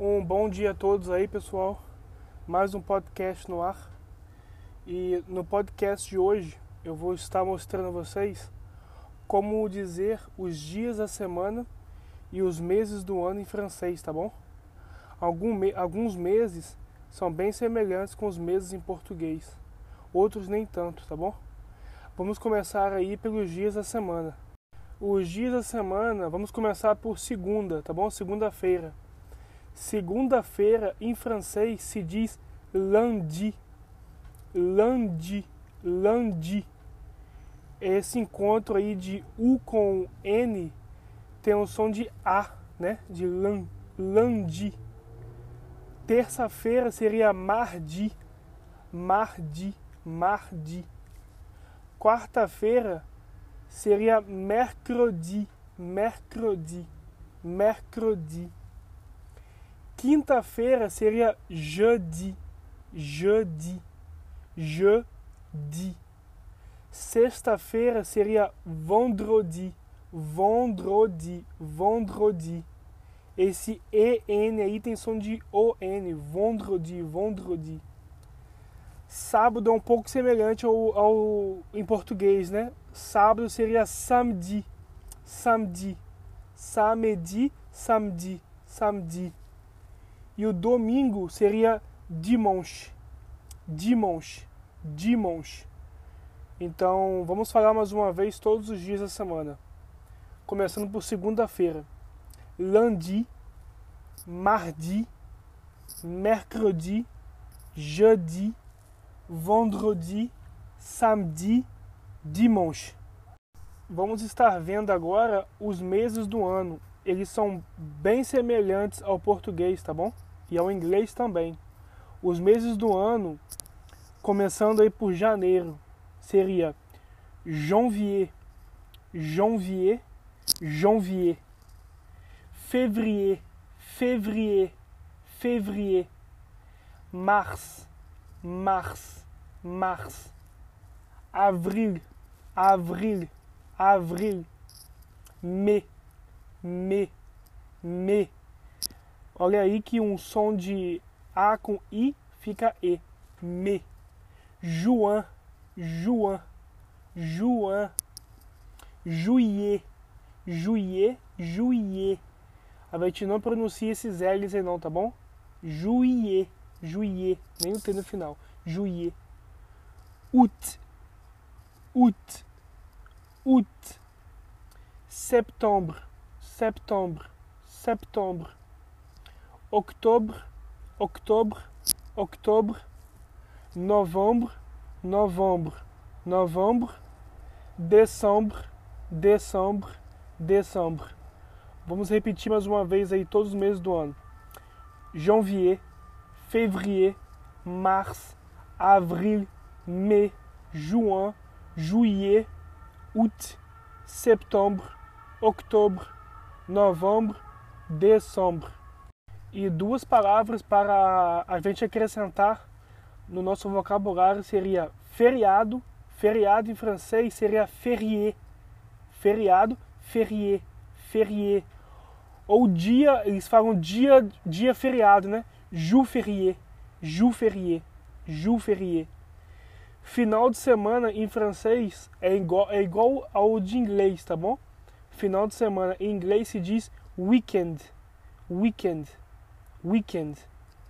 Um bom dia a todos aí, pessoal. Mais um podcast no ar. E no podcast de hoje eu vou estar mostrando a vocês como dizer os dias da semana e os meses do ano em francês, tá bom? Alguns meses são bem semelhantes com os meses em português, outros nem tanto, tá bom? Vamos começar aí pelos dias da semana. Os dias da semana, vamos começar por segunda, tá bom? Segunda-feira. Segunda-feira em francês se diz lundi. Lundi, lundi. Esse encontro aí de U com N tem o som de A, né? De lan, lundi. Terça-feira seria mardi, mardi, mardi. Quarta-feira seria mercredi, mercredi, mercredi. Quinta-feira seria jeudi, jeudi, jeudi. Sexta-feira seria vendredi, vendredi, vendredi. Esse EN aí tem som de ON, vendredi, vendredi. Sábado é um pouco semelhante ao, ao em português, né? Sábado seria samedi, samedi, samedi, samedi, samedi. E o domingo seria dimanche, dimanche, dimanche. Então, vamos falar mais uma vez todos os dias da semana. Começando por segunda-feira. Lundi, mardi, mercredi, jeudi, vendredi, samedi, dimanche. Vamos estar vendo agora os meses do ano. Eles são bem semelhantes ao português, tá bom? E ao inglês também. Os meses do ano, começando aí por janeiro, seria janvier, janvier, janvier, février, février, février, mars, mars, mars, avril, avril, avril, mai, mai, mai. Olha aí que um som de A com I fica E. Me. Juan, Juan, Juan. Juillet, Juillet, Juillet. A gente não pronuncia esses L's aí não, tá bom? Juillet, Juillet. Nem o T no final. Juillet. Août, août, août. Septembre, septembre, septembre. Octobre, octobre, octobre. Novembre, novembre, novembre. Décembre, décembre, décembre. Vamos repetir mais uma vez aí todos os meses do ano. Janvier, février, mars, avril, mai, juin, juillet, août, septembre, octobre, novembro, dezembro. E duas palavras para a gente acrescentar no nosso vocabulário seria feriado. Feriado em francês seria férié. Feriado, férié, férié. Ou dia, eles falam dia, dia feriado, né? Jour férié, jour férié, jour férié. Final de semana em francês é igual, é igual ao de inglês, tá bom? Final de semana em inglês se diz weekend, weekend, weekend.